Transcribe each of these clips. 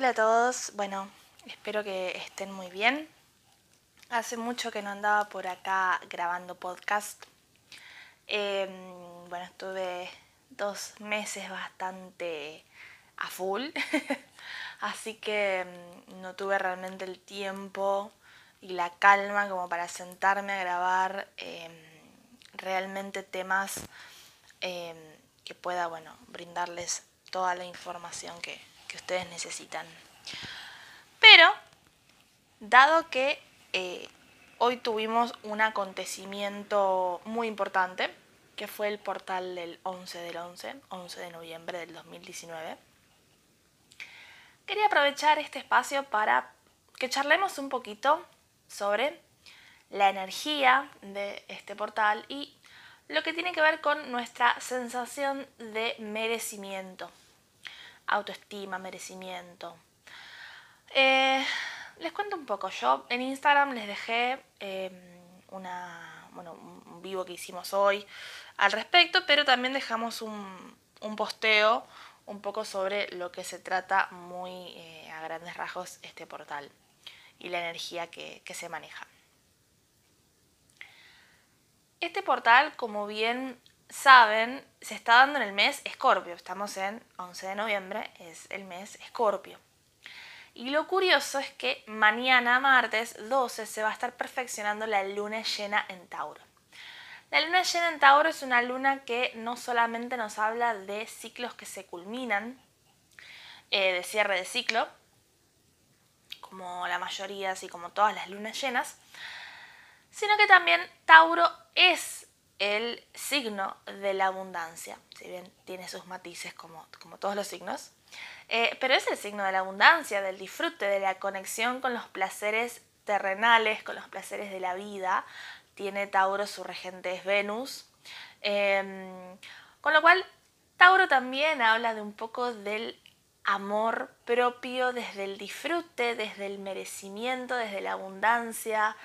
Hola a todos, bueno, espero que estén muy bien. Hace mucho que no andaba por acá grabando podcast. Em, bueno, estuve dos meses bastante a full, así que em, no tuve realmente el tiempo y la calma como para sentarme a grabar em, realmente temas que pueda, bueno, brindarles toda la información que, que ustedes necesitan. Pero, dado que eh, hoy tuvimos un acontecimiento muy importante, que fue el portal del 11 del 11, 11 de noviembre del 2019, quería aprovechar este espacio para que charlemos un poquito sobre la energía de este portal y lo que tiene que ver con nuestra sensación de merecimiento autoestima, merecimiento. Eh, les cuento un poco. Yo en Instagram les dejé em, una, bueno, un vivo que hicimos hoy al respecto, pero también dejamos un, un posteo un poco sobre lo que se trata muy eh, a grandes rasgos este portal y la energía que, que se maneja. Este portal, como bien saben, se está dando en el mes Escorpio. Estamos en 11 de noviembre, es el mes Escorpio. Y lo curioso es que mañana, martes 12, se va a estar perfeccionando la luna llena en Tauro. La luna llena en Tauro es una luna que no solamente nos habla de ciclos que se culminan, eh, de cierre de ciclo, como la mayoría, así como todas las lunas llenas, sino que también Tauro es el signo de la abundancia, si bien tiene sus matices como, como todos los signos, eh, pero es el signo de la abundancia, del disfrute, de la conexión con los placeres terrenales, con los placeres de la vida. Tiene Tauro, su regente es Venus. Em, con lo cual, Tauro también habla de un poco del amor propio desde el disfrute, desde el merecimiento, desde la abundancia,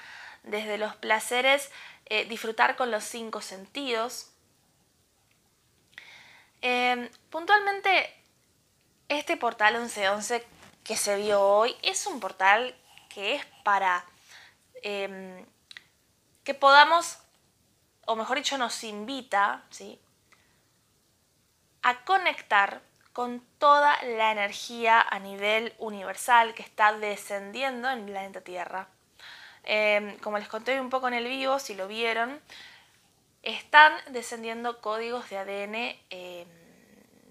desde los placeres eh, disfrutar con los cinco sentidos. Em, puntualmente, este portal 1111 que se vio hoy es un portal que es para em, que podamos, o mejor dicho, nos invita ¿sí? a conectar con toda la energía a nivel universal que está descendiendo en el planeta Tierra. Em, como les conté un poco en el vivo, si lo vieron, están descendiendo códigos de ADN, em,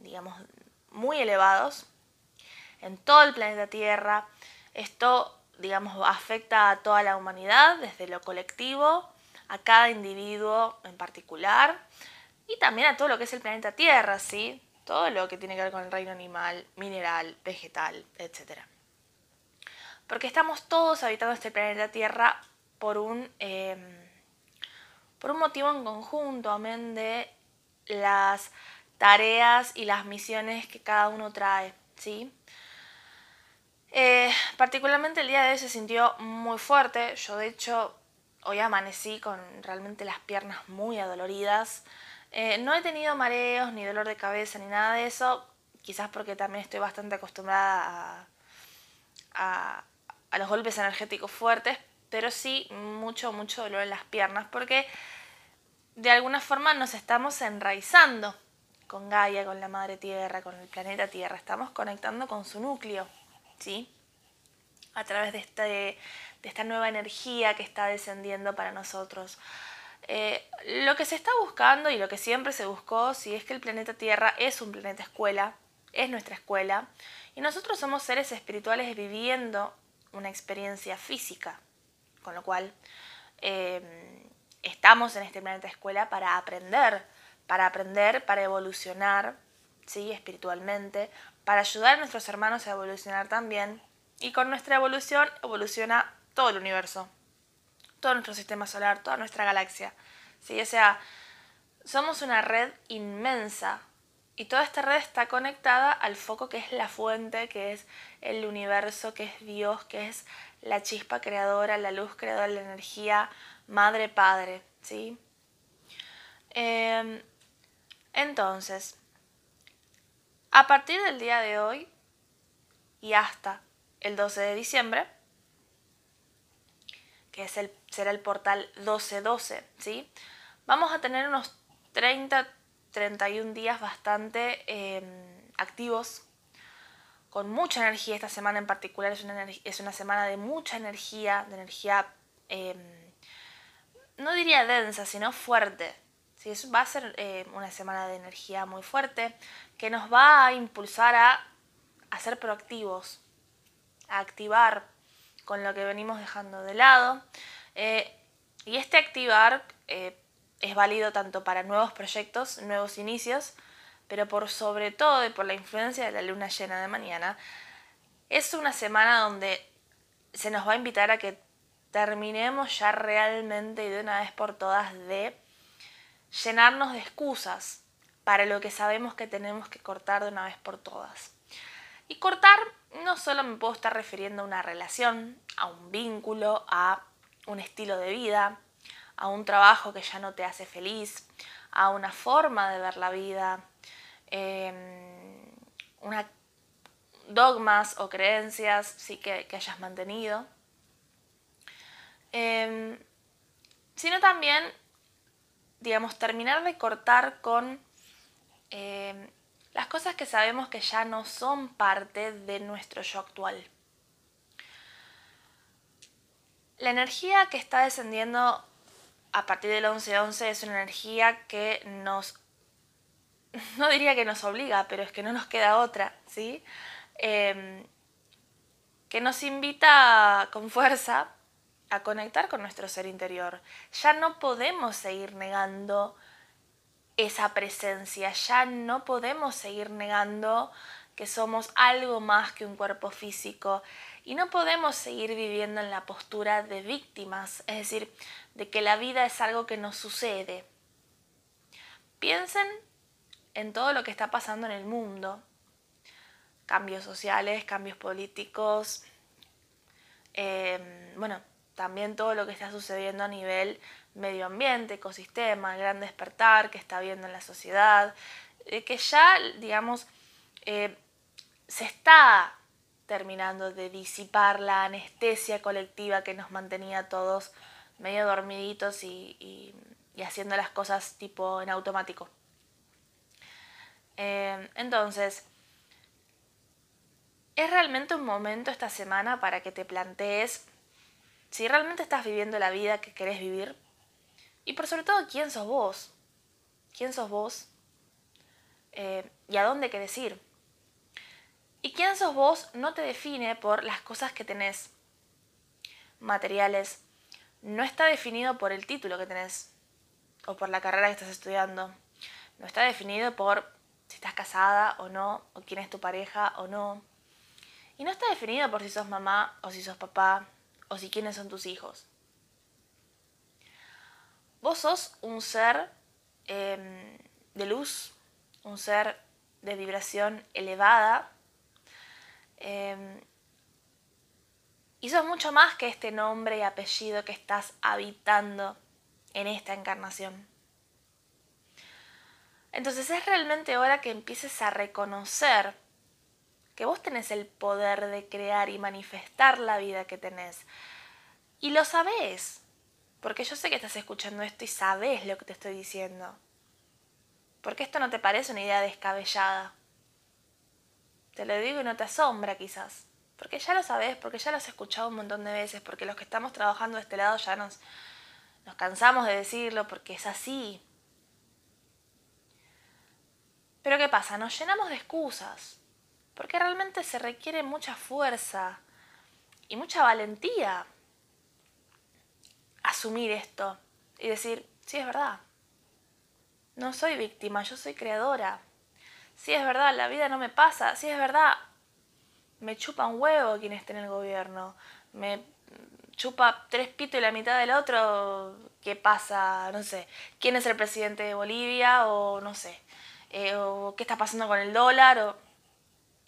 digamos, muy elevados en todo el planeta Tierra. Esto, digamos, afecta a toda la humanidad, desde lo colectivo, a cada individuo en particular, y también a todo lo que es el planeta Tierra, ¿sí? Todo lo que tiene que ver con el reino animal, mineral, vegetal, etcétera porque estamos todos habitando este planeta Tierra por un, em, por un motivo en conjunto, amén de las tareas y las misiones que cada uno trae, ¿sí? Eh, particularmente el día de hoy se sintió muy fuerte, yo de hecho hoy amanecí con realmente las piernas muy adoloridas, eh, no he tenido mareos ni dolor de cabeza ni nada de eso, quizás porque también estoy bastante acostumbrada a, a los golpes energéticos fuertes, pero sí mucho, mucho dolor en las piernas, porque de alguna forma nos estamos enraizando con Gaia, con la Madre Tierra, con el planeta Tierra, estamos conectando con su núcleo, ¿sí? A través de, este, esta nueva energía que está descendiendo para nosotros. Eh, lo que se está buscando y lo que siempre se buscó, si es que el planeta Tierra es un planeta escuela, es nuestra escuela, y nosotros somos seres espirituales viviendo una experiencia física, con lo cual em, estamos en este planeta escuela para aprender, para aprender, para evolucionar, ¿sí? espiritualmente, para ayudar a nuestros hermanos a evolucionar también, y con nuestra evolución evoluciona todo el universo, todo nuestro sistema solar, toda nuestra galaxia. ¿sí? O sea, somos una red inmensa y toda esta red está conectada al foco que es la fuente, que es el universo, que es Dios, que es la chispa creadora, la luz creadora, la energía madre, padre, ¿sí? Em, entonces, a partir del día de hoy y hasta el 12 de diciembre, que es el, será el portal 1212, ¿sí? Vamos a tener unos 30, 31 días bastante em, activos, con mucha energía. Esta semana en particular es una, es una semana de mucha energía, de energía, em, no diría densa, sino fuerte. ¿sí? va a ser eh, una semana de energía muy fuerte que nos va a impulsar a, a ser proactivos, a activar con lo que venimos dejando de lado. Eh, y este activar eh, es válido tanto para nuevos proyectos, nuevos inicios, pero por sobre todo y por la influencia de la luna llena de mañana, es una semana donde se nos va a invitar a que terminemos ya realmente y de una vez por todas de llenarnos de excusas para lo que sabemos que tenemos que cortar de una vez por todas. Y cortar no solo me puedo estar refiriendo a una relación, a un vínculo, a un estilo de vida, a un trabajo que ya no te hace feliz, a una forma de ver la vida, em, una, dogmas o creencias sí que, hayas mantenido, em, sino también, digamos, terminar de cortar con em, las cosas que sabemos que ya no son parte de nuestro yo actual. La energía que está descendiendo a partir del 11-11 es una energía que nos, no diría que nos obliga, pero es que no nos queda otra, ¿sí? Em, que nos invita con fuerza a conectar con nuestro ser interior. Ya no podemos seguir negando esa presencia. Ya no podemos seguir negando que somos algo más que un cuerpo físico y no podemos seguir viviendo en la postura de víctimas, es decir, de que la vida es algo que nos sucede. Piensen en todo lo que está pasando en el mundo, cambios sociales, cambios políticos, eh, bueno, también todo lo que está sucediendo a nivel medio ambiente, ecosistema, gran despertar que está habiendo en la sociedad, eh, que ya, digamos, eh, se está terminando de disipar la anestesia colectiva que nos mantenía todos medio dormiditos y, haciendo las cosas tipo en automático. Eh, entonces, es realmente un momento esta semana para que te plantees si realmente estás viviendo la vida que querés vivir y por sobre todo, ¿quién sos vos? ¿Quién sos vos? Eh, ¿Y a dónde querés ir? Y quién sos vos no te define por las cosas que tenés materiales. No está definido por el título que tenés o por la carrera que estás estudiando. No está definido por si estás casada o no, o quién es tu pareja o no. Y no está definido por si sos mamá o si sos papá o si quiénes son tus hijos. Vos sos un ser em, de luz, un ser de vibración elevada. Em, y sos mucho más que este nombre y apellido que estás habitando en esta encarnación. Entonces es realmente hora que empieces a reconocer que vos tenés el poder de crear y manifestar la vida que tenés. Y lo sabés. Porque yo sé que estás escuchando esto y sabes lo que te estoy diciendo. Porque esto no te parece una idea descabellada. Te lo digo y no te asombra quizás. Porque ya lo sabes, porque ya lo has escuchado un montón de veces, porque los que estamos trabajando de este lado ya nos, nos cansamos de decirlo, porque es así. Pero ¿qué pasa? Nos llenamos de excusas, porque realmente se requiere mucha fuerza y mucha valentía asumir esto y decir, sí es verdad, no soy víctima, yo soy creadora. Sí es verdad, la vida no me pasa, sí es verdad, me chupa un huevo quien esté en el gobierno, me chupa tres pitos y la mitad del otro, ¿qué pasa? No sé, ¿quién es el presidente de Bolivia? O no sé, eh, o qué está pasando con el dólar, o...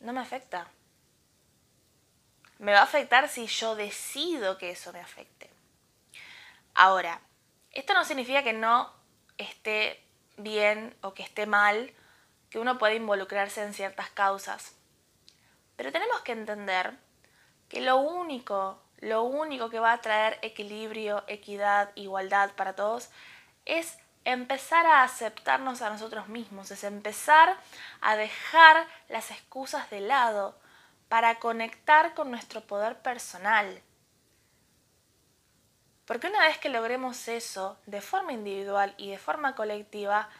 No me afecta. Me va a afectar si yo decido que eso me afecte. Ahora, esto no significa que no esté bien o que esté mal que uno pueda involucrarse en ciertas causas. Pero tenemos que entender que lo único, lo único que va a traer equilibrio, equidad, igualdad para todos es empezar a aceptarnos a nosotros mismos, es empezar a dejar las excusas de lado para conectar con nuestro poder personal. Porque una vez que logremos eso de forma individual y de forma colectiva,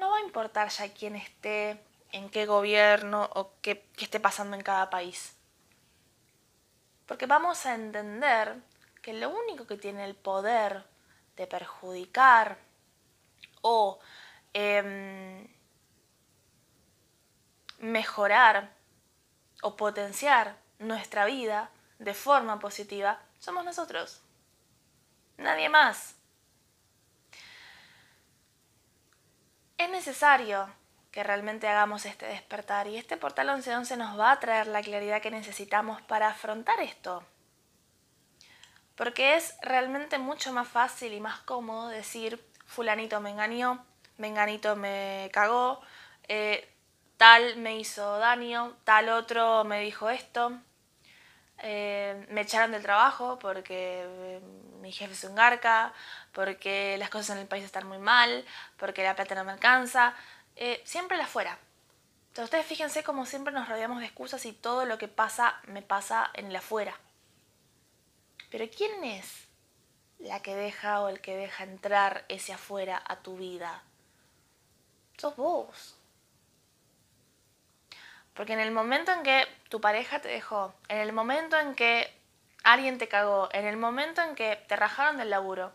no va a importar ya quién esté, en qué gobierno o qué, esté pasando en cada país. Porque vamos a entender que lo único que tiene el poder de perjudicar o em, mejorar o potenciar nuestra vida de forma positiva somos nosotros. Nadie más. Es necesario que realmente hagamos este despertar y este portal 1111 nos va a traer la claridad que necesitamos para afrontar esto. Porque es realmente mucho más fácil y más cómodo decir, fulanito me engañó, menganito me cagó, eh, tal me hizo daño, tal otro me dijo esto, eh, me echaron del trabajo porque eh, mi jefe es un garca, porque las cosas en el país están muy mal, porque la plata no me alcanza, siempre la fuera. Entonces ustedes fíjense como siempre nos rodeamos de excusas y todo lo que pasa me pasa en el afuera. Pero ¿quién es la que deja o el que deja entrar ese afuera a tu vida? Sos vos. Porque en el momento en que tu pareja te dejó, en el momento en que alguien te cagó, en el momento en que te rajaron del laburo,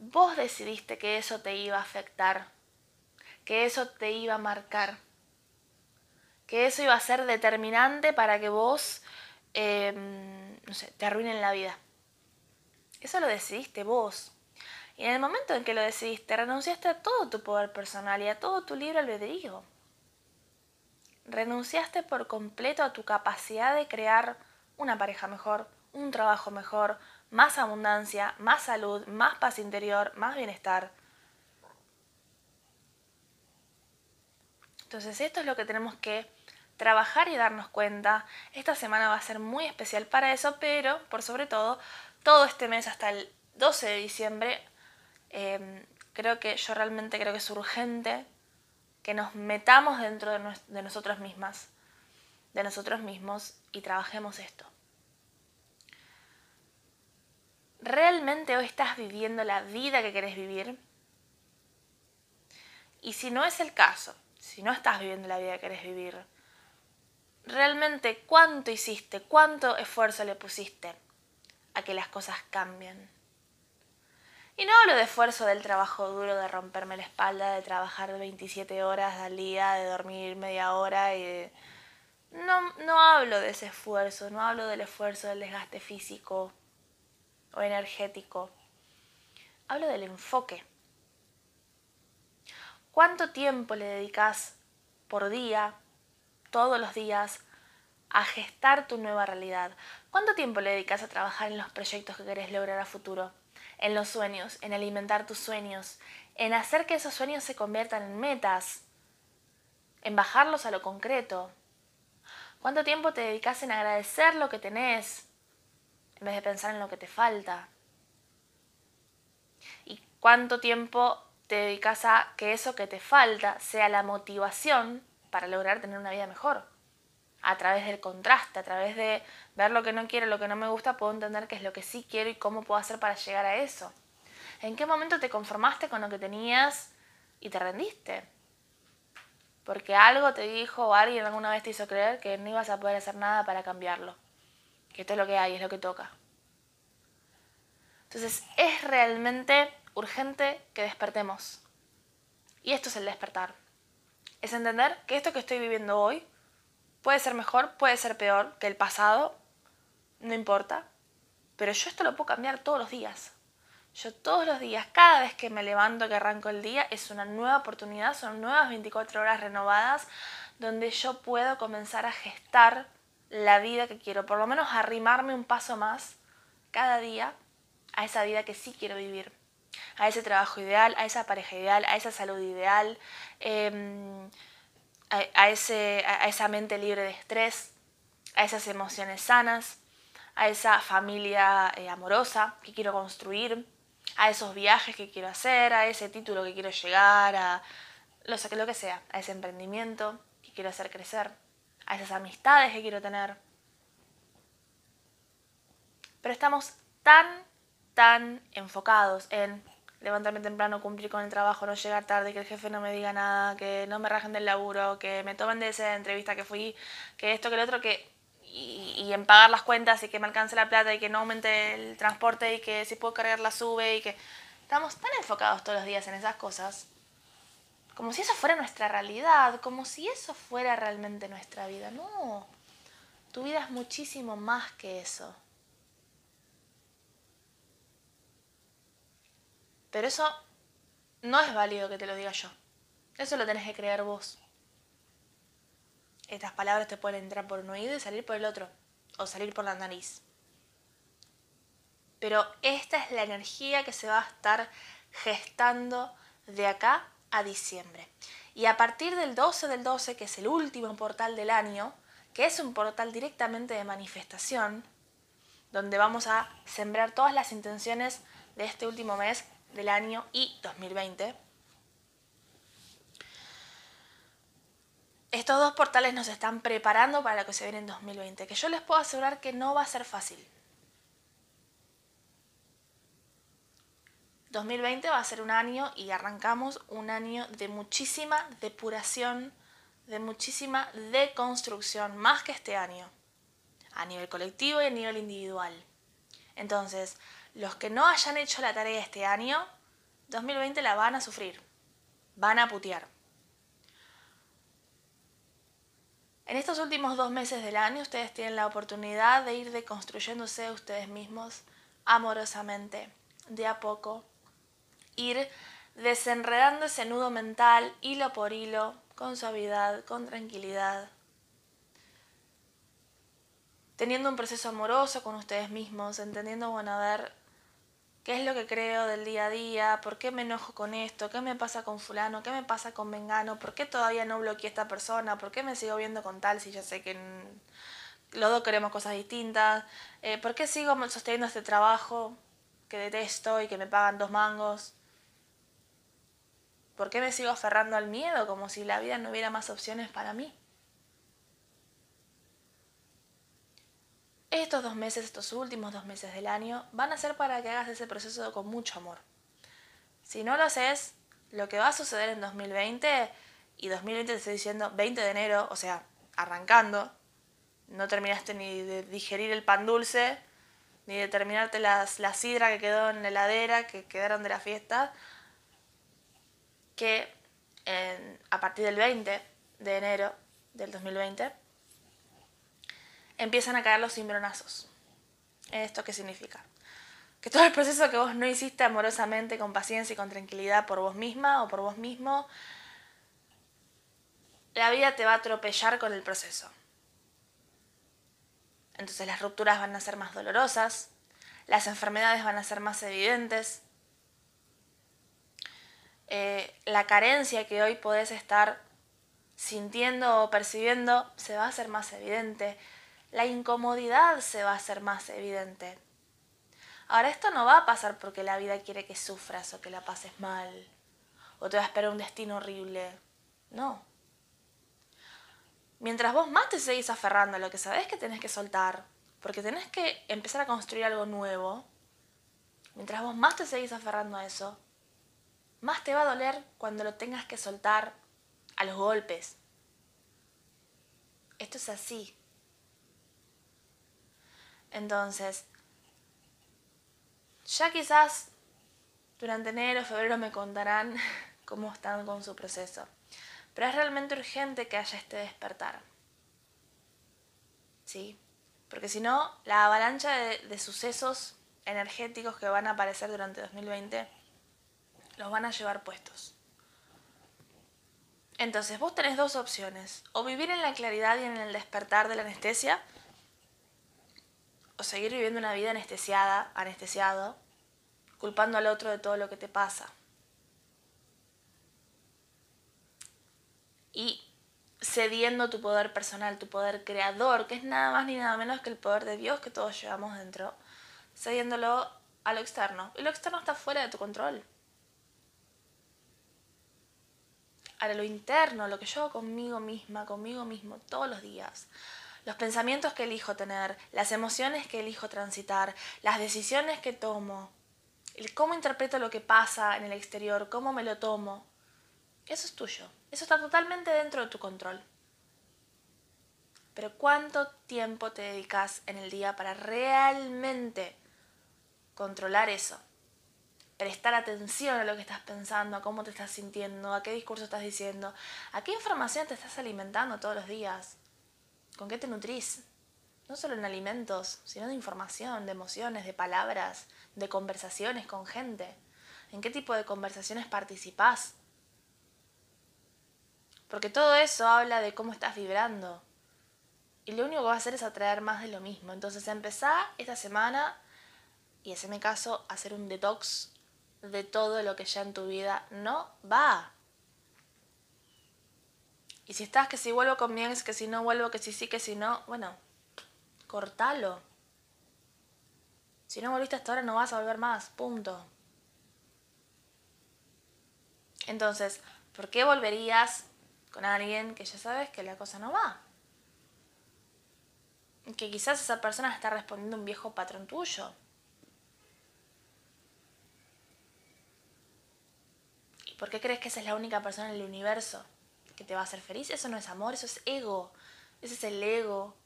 vos decidiste que eso te iba a afectar, que eso te iba a marcar, que eso iba a ser determinante para que vos Em, no sé, te arruinen la vida. Eso lo decidiste vos. Y en el momento en que lo decidiste, renunciaste a todo tu poder personal y a todo tu libre albedrío. Renunciaste por completo a tu capacidad de crear una pareja mejor, un trabajo mejor, más abundancia, más salud, más paz interior, más bienestar. Entonces esto es lo que tenemos que trabajar y darnos cuenta. Esta semana va a ser muy especial para eso, pero por sobre todo, todo este mes hasta el 12 de diciembre, em, creo que yo realmente creo que es urgente que nos metamos dentro de, de nosotros mismas, de nosotros mismos y trabajemos esto. ¿Realmente hoy estás viviendo la vida que querés vivir? Y si no es el caso, si no estás viviendo la vida que querés vivir, realmente cuánto hiciste, cuánto esfuerzo le pusiste a que las cosas cambien. Y no hablo de esfuerzo del trabajo duro, de romperme la espalda, de trabajar 27 horas al día, de dormir media hora y No, no hablo de ese esfuerzo, no hablo del esfuerzo del desgaste físico o energético. Hablo del enfoque. ¿Cuánto tiempo le dedicas por día todos los días a gestar tu nueva realidad. ¿Cuánto tiempo le dedicas a trabajar en los proyectos que querés lograr a futuro? En los sueños, en alimentar tus sueños, en hacer que esos sueños se conviertan en metas, en bajarlos a lo concreto. ¿Cuánto tiempo te dedicas en agradecer lo que tenés en vez de pensar en lo que te falta? ¿Y cuánto tiempo te dedicas a que eso que te falta sea la motivación para lograr tener una vida mejor. A través del contraste, a través de ver lo que no quiero, lo que no me gusta, puedo entender qué es lo que sí quiero y cómo puedo hacer para llegar a eso. ¿En qué momento te conformaste con lo que tenías y te rendiste? Porque algo te dijo o alguien alguna vez te hizo creer que no ibas a poder hacer nada para cambiarlo. Que esto es lo que hay, es lo que toca. Entonces es realmente urgente que despertemos. Y esto es el despertar es entender que esto que estoy viviendo hoy puede ser mejor, puede ser peor que el pasado, no importa, pero yo esto lo puedo cambiar todos los días. Yo todos los días, cada vez que me levanto, que arranco el día, es una nueva oportunidad, son nuevas 24 horas renovadas donde yo puedo comenzar a gestar la vida que quiero, por lo menos arrimarme un paso más cada día a esa vida que sí quiero vivir a ese trabajo ideal, a esa pareja ideal, a esa salud ideal, em, a, ese, a esa mente libre de estrés, a esas emociones sanas, a esa familia eh, amorosa que quiero construir, a esos viajes que quiero hacer, a ese título que quiero llegar, a lo, lo que sea, a ese emprendimiento que quiero hacer crecer, a esas amistades que quiero tener. Pero estamos tan, tan enfocados en levantarme temprano, cumplir con el trabajo, no llegar tarde, que el jefe no me diga nada, que no me rajen del laburo, que me tomen de esa entrevista que fui, que esto, que lo otro, que y, en pagar las cuentas y que me alcance la plata y que no aumente el transporte y que si puedo cargar la sube y que estamos tan enfocados todos los días en esas cosas, como si eso fuera nuestra realidad, como si eso fuera realmente nuestra vida. No, tu vida es muchísimo más que eso. Pero eso no es válido que te lo diga yo. Eso lo tenés que creer vos. Estas palabras te pueden entrar por un oído y salir por el otro, o salir por la nariz. Pero esta es la energía que se va a estar gestando de acá a diciembre. Y a partir del 12 del 12, que es el último portal del año, que es un portal directamente de manifestación, donde vamos a sembrar todas las intenciones de este último mes del año y 2020, estos dos portales nos están preparando para lo que se viene en 2020, que yo les puedo asegurar que no va a ser fácil. 2020 va a ser un año y arrancamos un año de muchísima depuración, de muchísima deconstrucción, más que este año, a nivel colectivo y a nivel individual. Entonces, los que no hayan hecho la tarea este año, 2020 la van a sufrir, van a putear. En estos últimos dos meses del año ustedes tienen la oportunidad de ir deconstruyéndose ustedes mismos amorosamente, de a poco, ir desenredando ese nudo mental hilo por hilo, con suavidad, con tranquilidad, teniendo un proceso amoroso con ustedes mismos, entendiendo, bueno, a ver, qué es lo que creo del día a día, por qué me enojo con esto, qué me pasa con fulano, qué me pasa con Mengano, por qué todavía no bloqueé esta persona, por qué me sigo viendo con tal si ya sé que los dos queremos cosas distintas, eh, por qué sigo sosteniendo este trabajo que detesto y que me pagan dos mangos. ¿Por qué me sigo aferrando al miedo como si la vida no hubiera más opciones para mí? Estos dos meses, estos últimos dos meses del año, van a ser para que hagas ese proceso con mucho amor. Si no lo haces, lo que va a suceder en 2020, y 2020 te estoy diciendo 20 de enero, o sea, arrancando, no terminaste ni de digerir el pan dulce, ni de terminarte las, la sidra que quedó en la heladera, que quedaron de la fiesta, que a partir del 20 de enero del 2020 empiezan a caer los cimbronazos. ¿Esto qué significa? Que todo el proceso que vos no hiciste amorosamente, con paciencia y con tranquilidad por vos misma o por vos mismo, la vida te va a atropellar con el proceso. Entonces las rupturas van a ser más dolorosas, las enfermedades van a ser más evidentes, eh, la carencia que hoy podés estar sintiendo o percibiendo se va a hacer más evidente, la incomodidad se va a hacer más evidente. Ahora, esto no va a pasar porque la vida quiere que sufras o que la pases mal o te va a esperar un destino horrible. No. Mientras vos más te seguís aferrando a lo que sabés que tenés que soltar, porque tenés que empezar a construir algo nuevo, mientras vos más te seguís aferrando a eso, más te va a doler cuando lo tengas que soltar a los golpes. Esto es así. Entonces, ya quizás durante enero, febrero me contarán cómo están con su proceso. Pero es realmente urgente que haya este despertar. ¿Sí? Porque si no, la avalancha de, de, sucesos energéticos que van a aparecer durante 2020 los van a llevar puestos. Entonces, vos tenés dos opciones. O vivir en la claridad y en el despertar de la anestesia, o seguir viviendo una vida anestesiada, anestesiado, culpando al otro de todo lo que te pasa. Y cediendo tu poder personal, tu poder creador, que es nada más ni nada menos que el poder de Dios que todos llevamos dentro, cediéndolo a lo externo. Y lo externo está fuera de tu control. Ahora lo interno, lo que yo hago conmigo misma, conmigo mismo, todos los días. Los pensamientos que elijo tener, las emociones que elijo transitar, las decisiones que tomo, el cómo interpreto lo que pasa en el exterior, cómo me lo tomo, eso es tuyo. Eso está totalmente dentro de tu control. Pero ¿cuánto tiempo te dedicas en el día para realmente controlar eso? Prestar atención a lo que estás pensando, a cómo te estás sintiendo, a qué discurso estás diciendo, a qué información te estás alimentando todos los días, con qué te nutrís. No solo en alimentos, sino de información, de emociones, de palabras, de conversaciones con gente. ¿En qué tipo de conversaciones participás? Porque todo eso habla de cómo estás vibrando. Y lo único que va a hacer es atraer más de lo mismo. Entonces empezá esta semana y mi caso a hacer un detox de todo lo que ya en tu vida no va. Y si estás que si vuelvo con mi que si no vuelvo, que si sí, que si no, bueno, cortalo. Si no volviste hasta ahora no vas a volver más, punto. Entonces, ¿por qué volverías con alguien que ya sabes que la cosa no va. Que quizás esa persona está respondiendo a un viejo patrón tuyo. ¿Y por qué crees que esa es la única persona en el universo que te va a hacer feliz? Eso no es amor, eso es ego. Ese es el ego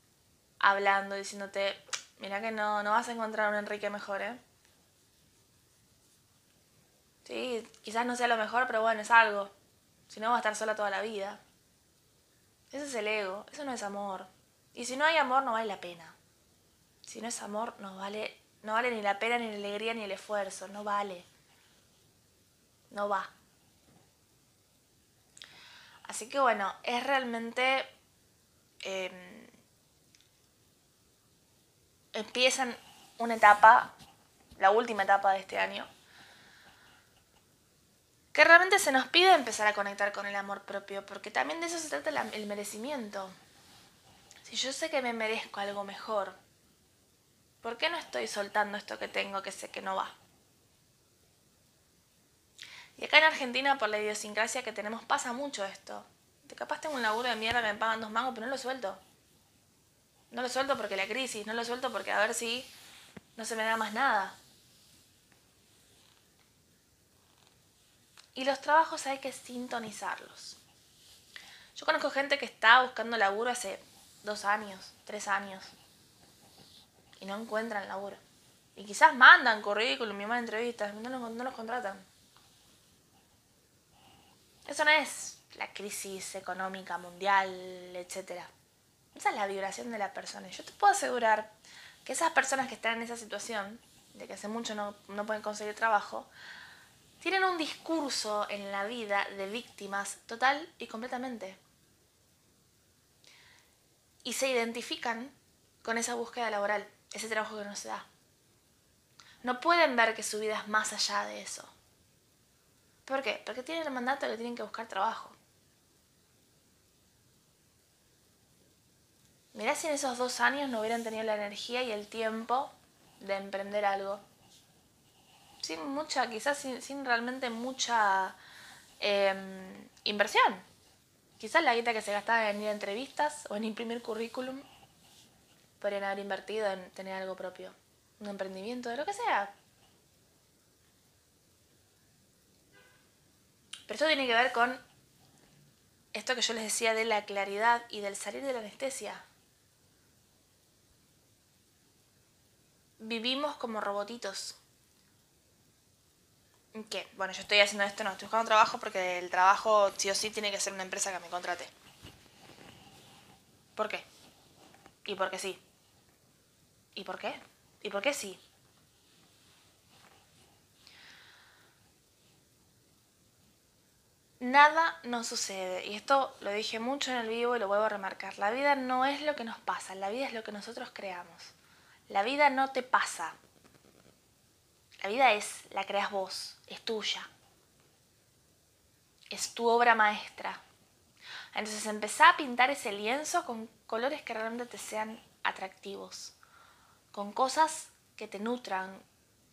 hablando, diciéndote, mira que no, no vas a encontrar un Enrique mejor, ¿eh? Sí, quizás no sea lo mejor, pero bueno, es algo. Si no, va a estar sola toda la vida. Ese es el ego, eso no es amor. Y si no hay amor, no vale la pena. Si no es amor, no vale, no vale ni la pena, ni la alegría, ni el esfuerzo. No vale. No va. Así que bueno, es realmente... Em, empiezan una etapa, la última etapa de este año, que realmente se nos pide empezar a conectar con el amor propio, porque también de eso se trata el merecimiento. Si yo sé que me merezco algo mejor, ¿por qué no estoy soltando esto que tengo que sé que no va? Y acá en Argentina, por la idiosincrasia que tenemos, pasa mucho esto. De capaz tengo un laburo de mierda que me pagan dos mangos, pero no lo suelto. No lo suelto porque la crisis, no lo suelto porque a ver si no se me da más nada. Y los trabajos hay que sintonizarlos. Yo conozco gente que está buscando laburo hace dos años, tres años, y no encuentran laburo. Y quizás mandan currículum y mandan entrevistas, no los contratan. Eso no es la crisis económica mundial, etc. Esa es la vibración de la persona. Yo te puedo asegurar que esas personas que están en esa situación, de que hace mucho no, no pueden conseguir trabajo, tienen un discurso en la vida de víctimas total y completamente. Y se identifican con esa búsqueda laboral, ese trabajo que no se da. No pueden ver que su vida es más allá de eso. ¿Por qué? Porque tienen el mandato de que tienen que buscar trabajo. Mirá si en esos dos años no hubieran tenido la energía y el tiempo de emprender algo sin mucha, quizás sin, realmente mucha em, inversión. Quizás la guita que se gastaba en ir a entrevistas o en imprimir currículum podrían haber invertido en tener algo propio, un emprendimiento, de lo que sea. Pero esto tiene que ver con esto que yo les decía de la claridad y del salir de la anestesia. Vivimos como robotitos ¿Qué? Bueno, yo estoy haciendo esto, no, estoy buscando trabajo porque el trabajo sí o sí tiene que ser una empresa que me contrate. ¿Por qué? ¿Y por qué sí? ¿Y por qué? ¿Y por qué sí? Nada nos sucede, y esto lo dije mucho en el vivo y lo vuelvo a remarcar. La vida no es lo que nos pasa, la vida es lo que nosotros creamos. La vida no te pasa, la vida es, la creas vos, es tuya. Es tu obra maestra. Entonces empezá a pintar ese lienzo con colores que realmente te sean atractivos, con cosas que te nutran,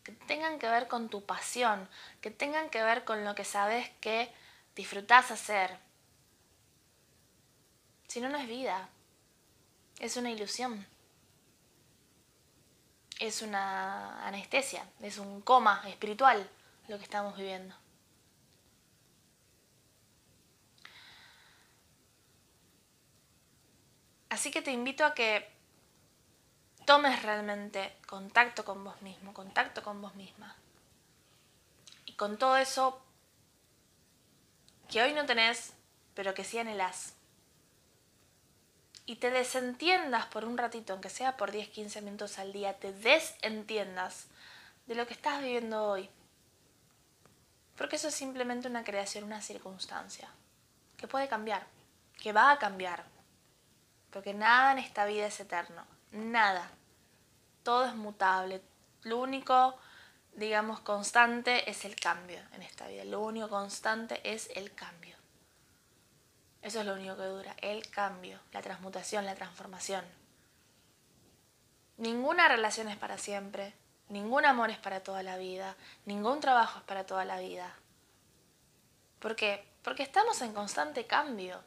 que tengan que ver con tu pasión, que tengan que ver con lo que sabes que disfrutás hacer. Si no, no es vida, es una ilusión, es una anestesia, es un coma espiritual lo que estamos viviendo. Así que te invito a que tomes realmente contacto con vos mismo, contacto con vos misma. Y con todo eso que hoy no tenés, pero que sí anhelás. Y te desentiendas por un ratito, aunque sea por 10, 15 minutos al día, te desentiendas de lo que estás viviendo hoy. Porque eso es simplemente una creación, una circunstancia, que puede cambiar, que va a cambiar. Porque nada en esta vida es eterno, nada. Todo es mutable. Lo único, digamos, constante es el cambio en esta vida. Lo único constante es el cambio. Eso es lo único que dura, el cambio, la transmutación, la transformación. Ninguna relación es para siempre, ningún amor es para toda la vida, ningún trabajo es para toda la vida. ¿Por qué? Porque estamos en constante cambio,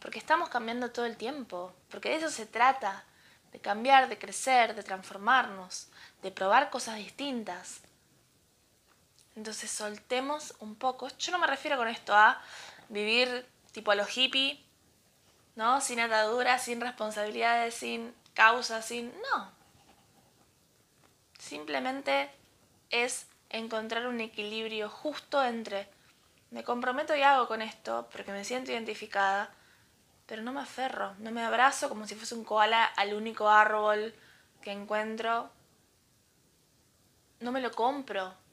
porque estamos cambiando todo el tiempo, porque de eso se trata, de cambiar, de crecer, de transformarnos, de probar cosas distintas. Entonces soltemos un poco. Yo no me refiero con esto a vivir tipo a los hippie, ¿no? Sin ataduras, sin responsabilidades, sin causas, sin... No. Simplemente es encontrar un equilibrio justo entre me comprometo y hago con esto porque me siento identificada, pero no me aferro, no me abrazo como si fuese un koala al único árbol que encuentro. No me lo compro.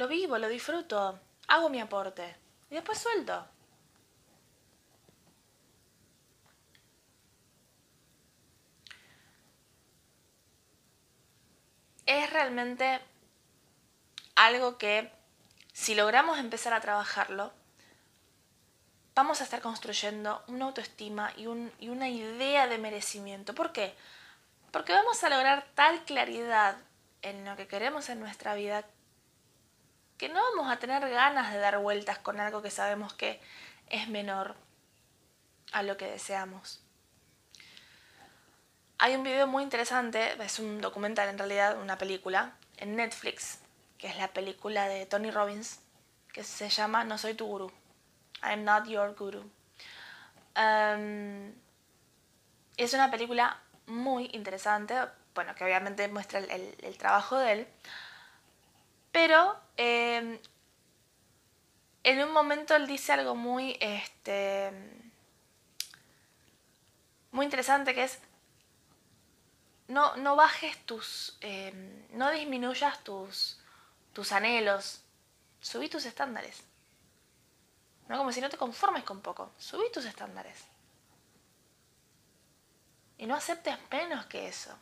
Lo vivo, lo disfruto, hago mi aporte y después suelto. Es realmente algo que si logramos empezar a trabajarlo, vamos a estar construyendo una autoestima y, una idea de merecimiento. ¿Por qué? Porque vamos a lograr tal claridad en lo que queremos en nuestra vida que no vamos a tener ganas de dar vueltas con algo que sabemos que es menor a lo que deseamos. Hay un video muy interesante, es un documental en realidad, una película, en Netflix, que es la película de Tony Robbins, que se llama No soy tu gurú. I'm not your guru. Em, es una película muy interesante, bueno, que obviamente muestra el, trabajo de él, pero em, en un momento él dice algo muy, este, muy interesante que es, no, no bajes tus, em, no disminuyas tus, tus anhelos, subí tus estándares. ¿no? Como si no te conformes con poco. Subí tus estándares. Y no aceptes menos que eso.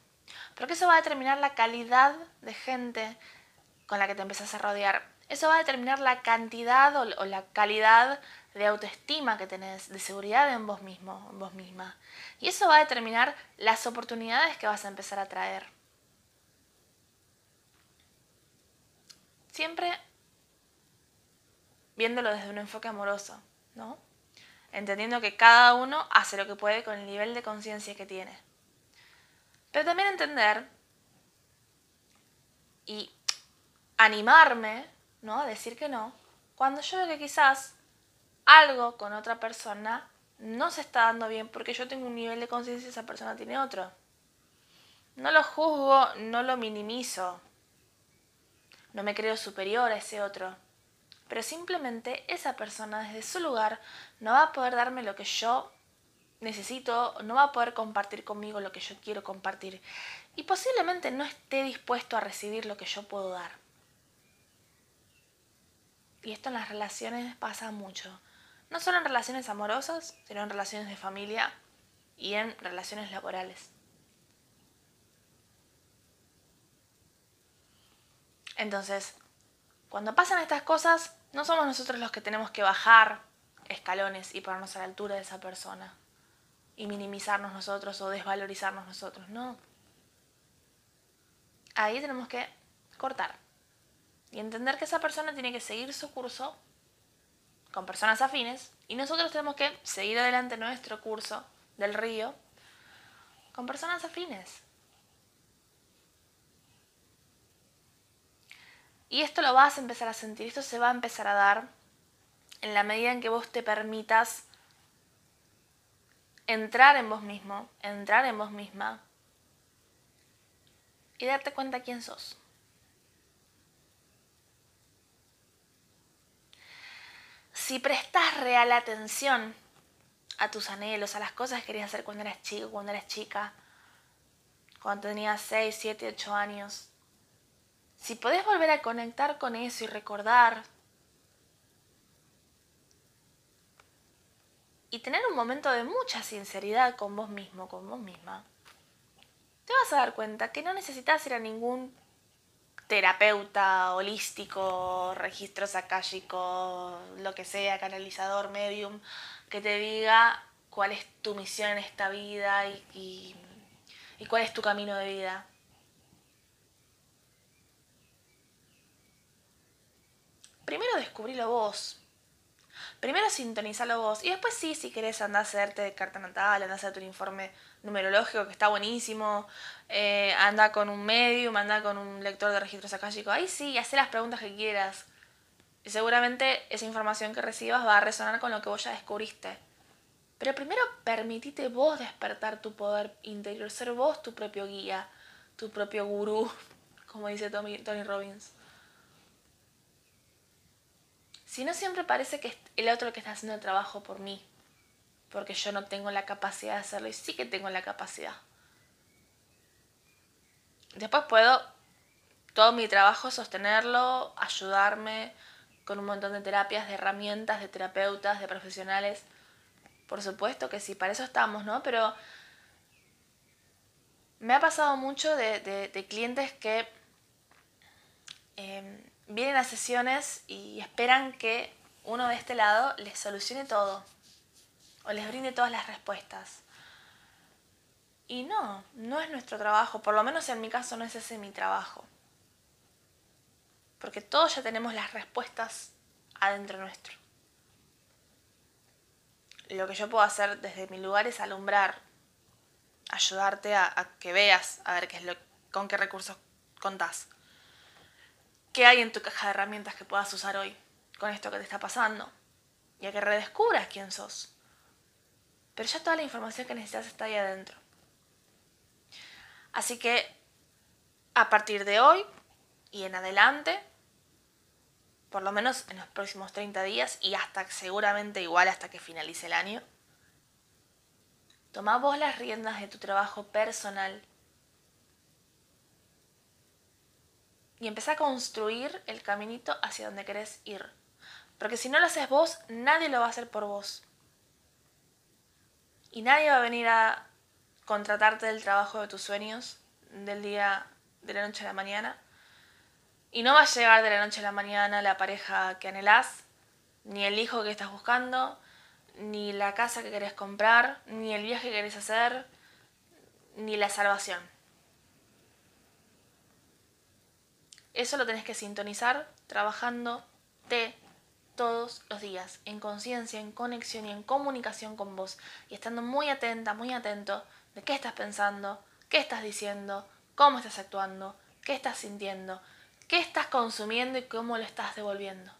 Porque eso va a determinar la calidad de gente con la que te empezás a rodear. Eso va a determinar la cantidad o, la calidad de autoestima que tenés, de seguridad en vos mismo, en vos misma. Y eso va a determinar las oportunidades que vas a empezar a traer. Siempre viéndolo desde un enfoque amoroso, ¿no? Entendiendo que cada uno hace lo que puede con el nivel de conciencia que tiene. Pero también entender y animarme, ¿no? A decir que no, cuando yo veo que quizás algo con otra persona no se está dando bien porque yo tengo un nivel de conciencia y esa persona tiene otro. No lo juzgo, no lo minimizo. No me creo superior a ese otro pero simplemente esa persona desde su lugar no va a poder darme lo que yo necesito, no va a poder compartir conmigo lo que yo quiero compartir y posiblemente no esté dispuesto a recibir lo que yo puedo dar. Y esto en las relaciones pasa mucho, no solo en relaciones amorosas, sino en relaciones de familia y en relaciones laborales. Entonces, cuando pasan estas cosas, no somos nosotros los que tenemos que bajar escalones y ponernos a la altura de esa persona y minimizarnos nosotros o desvalorizarnos nosotros, no. Ahí tenemos que cortar y entender que esa persona tiene que seguir su curso con personas afines y nosotros tenemos que seguir adelante nuestro curso del río con personas afines. Y esto lo vas a empezar a sentir, esto se va a empezar a dar en la medida en que vos te permitas entrar en vos mismo, entrar en vos misma y darte cuenta quién sos. Si prestas real atención a tus anhelos, a las cosas que querías hacer cuando eras chico, cuando eras chica, cuando tenías 6, 7, 8 años, si podés volver a conectar con eso y recordar y tener un momento de mucha sinceridad con vos mismo, con vos misma, te vas a dar cuenta que no necesitas ir a ningún terapeuta holístico, registro sakáshico, lo que sea, canalizador, medium, que te diga cuál es tu misión en esta vida y, y cuál es tu camino de vida. Primero descubrilo vos, primero sintonizalo vos y después sí, si querés andar a hacerte carta natal, andar a hacerte un informe numerológico que está buenísimo, eh, anda con un medium, anda con un lector de registros akáshicos, ahí sí, haz las preguntas que quieras. Y seguramente esa información que recibas va a resonar con lo que vos ya descubriste. Pero primero permitite vos despertar tu poder interior, ser vos tu propio guía, tu propio gurú, como dice Tony Robbins. Si no siempre parece que el otro que está haciendo el trabajo por mí, porque yo no tengo la capacidad de hacerlo y sí que tengo la capacidad. Después puedo todo mi trabajo sostenerlo, ayudarme con un montón de terapias, de herramientas, de terapeutas, de profesionales. Por supuesto que sí, para eso estamos, ¿no? Pero me ha pasado mucho de, clientes que em, vienen a sesiones y esperan que uno de este lado les solucione todo o les brinde todas las respuestas. Y no, no es nuestro trabajo, por lo menos en mi caso no es ese mi trabajo. Porque todos ya tenemos las respuestas adentro nuestro. Lo que yo puedo hacer desde mi lugar es alumbrar, ayudarte a, que veas, a ver qué es lo, con qué recursos contás. ¿Qué hay en tu caja de herramientas que puedas usar hoy con esto que te está pasando? Y a que redescubras quién sos. Pero ya toda la información que necesitas está ahí adentro. Así que a partir de hoy y en adelante, por lo menos en los próximos 30 días y hasta seguramente igual hasta que finalice el año, toma vos las riendas de tu trabajo personal y empezá a construir el caminito hacia donde querés ir. Porque si no lo haces vos, nadie lo va a hacer por vos. Y nadie va a venir a contratarte del trabajo de tus sueños del día de la noche a la mañana. Y no va a llegar de la noche a la mañana la pareja que anhelás, ni el hijo que estás buscando, ni la casa que querés comprar, ni el viaje que querés hacer, ni la salvación. Eso lo tenés que sintonizar trabajando de todos los días, en conciencia, en conexión y en comunicación con vos, y estando muy atenta, muy atento de qué estás pensando, qué estás diciendo, cómo estás actuando, qué estás sintiendo, qué estás consumiendo y cómo lo estás devolviendo.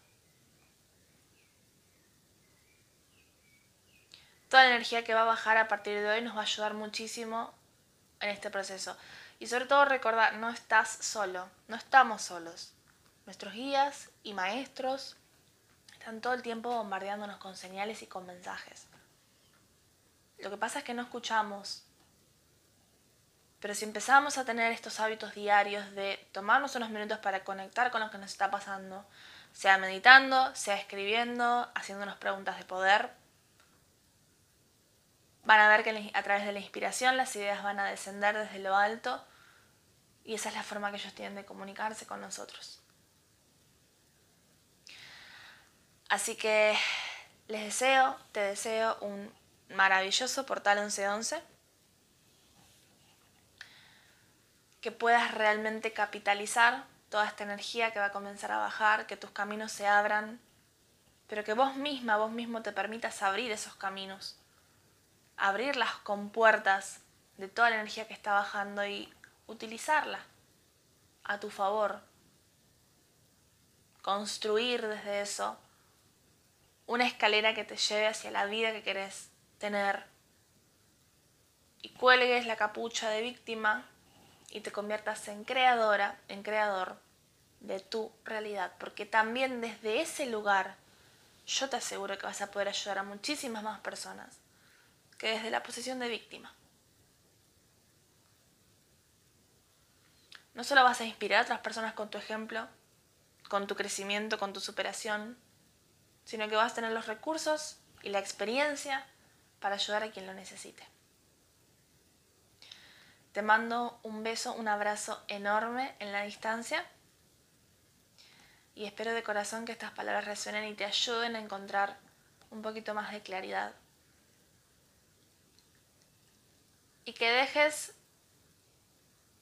Toda la energía que va a bajar a partir de hoy nos va a ayudar muchísimo en este proceso. Y sobre todo recordar, no estás solo, no estamos solos. Nuestros guías y maestros están todo el tiempo bombardeándonos con señales y con mensajes. Lo que pasa es que no escuchamos. Pero si empezamos a tener estos hábitos diarios de tomarnos unos minutos para conectar con lo que nos está pasando, sea meditando, sea escribiendo, haciéndonos preguntas de poder, van a ver que a través de la inspiración las ideas van a descender desde lo alto y esa es la forma que ellos tienen de comunicarse con nosotros. Así que Les deseo, te deseo un maravilloso portal 1111. Que puedas realmente capitalizar toda esta energía que va a comenzar a bajar, que tus caminos se abran, pero que vos misma, vos mismo te permitas abrir esos caminos, abrir las compuertas de toda la energía que está bajando y utilizarla a tu favor, construir desde eso una escalera que te lleve hacia la vida que querés tener y cuelgues la capucha de víctima y te conviertas en creadora, en creador de tu realidad, porque también desde ese lugar yo te aseguro que vas a poder ayudar a muchísimas más personas que desde la posición de víctima. No solo vas a inspirar a otras personas con tu ejemplo, con tu crecimiento, con tu superación, sino que vas a tener los recursos y la experiencia para ayudar a quien lo necesite. Te mando un beso, un abrazo enorme en la distancia y espero de corazón que estas palabras resuenen y te ayuden a encontrar un poquito más de claridad. Y que dejes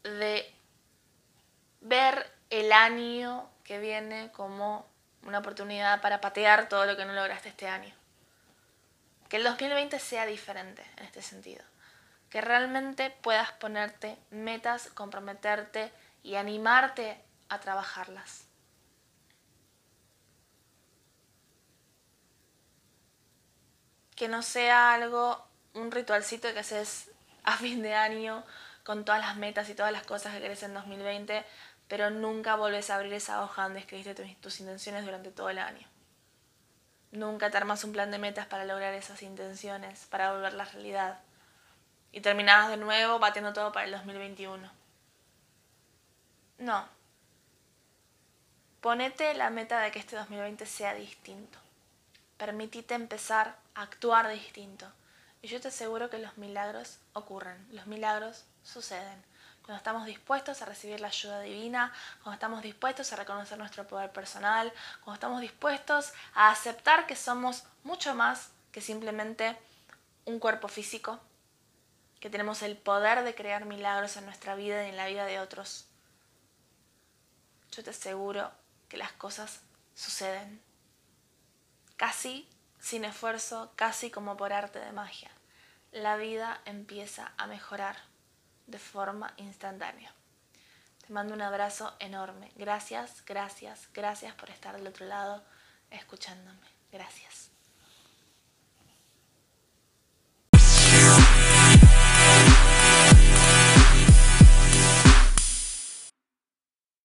de ver el año que viene como una oportunidad para patear todo lo que no lograste este año. Que el 2020 sea diferente en este sentido. Que realmente puedas ponerte metas, comprometerte y animarte a trabajarlas. Que no sea algo, un ritualcito que haces a fin de año con todas las metas y todas las cosas que querés en 2020 pero nunca volvés a abrir esa hoja donde escribiste tus intenciones durante todo el año. Nunca te armas un plan de metas para lograr esas intenciones, para la realidad. Y terminabas de nuevo batiendo todo para el 2021. No. Ponete la meta de que este 2020 sea distinto. Permitite empezar a actuar distinto. Y yo te aseguro que los milagros ocurren, los milagros suceden cuando estamos dispuestos a recibir la ayuda divina, cuando estamos dispuestos a reconocer nuestro poder personal, cuando estamos dispuestos a aceptar que somos mucho más que simplemente un cuerpo físico, que tenemos el poder de crear milagros en nuestra vida y en la vida de otros. Yo te aseguro que las cosas suceden, casi sin esfuerzo, casi como por arte de magia. La vida empieza a mejorar de forma instantánea. Te mando un abrazo enorme. Gracias, gracias, gracias por estar del otro lado escuchándome. Gracias.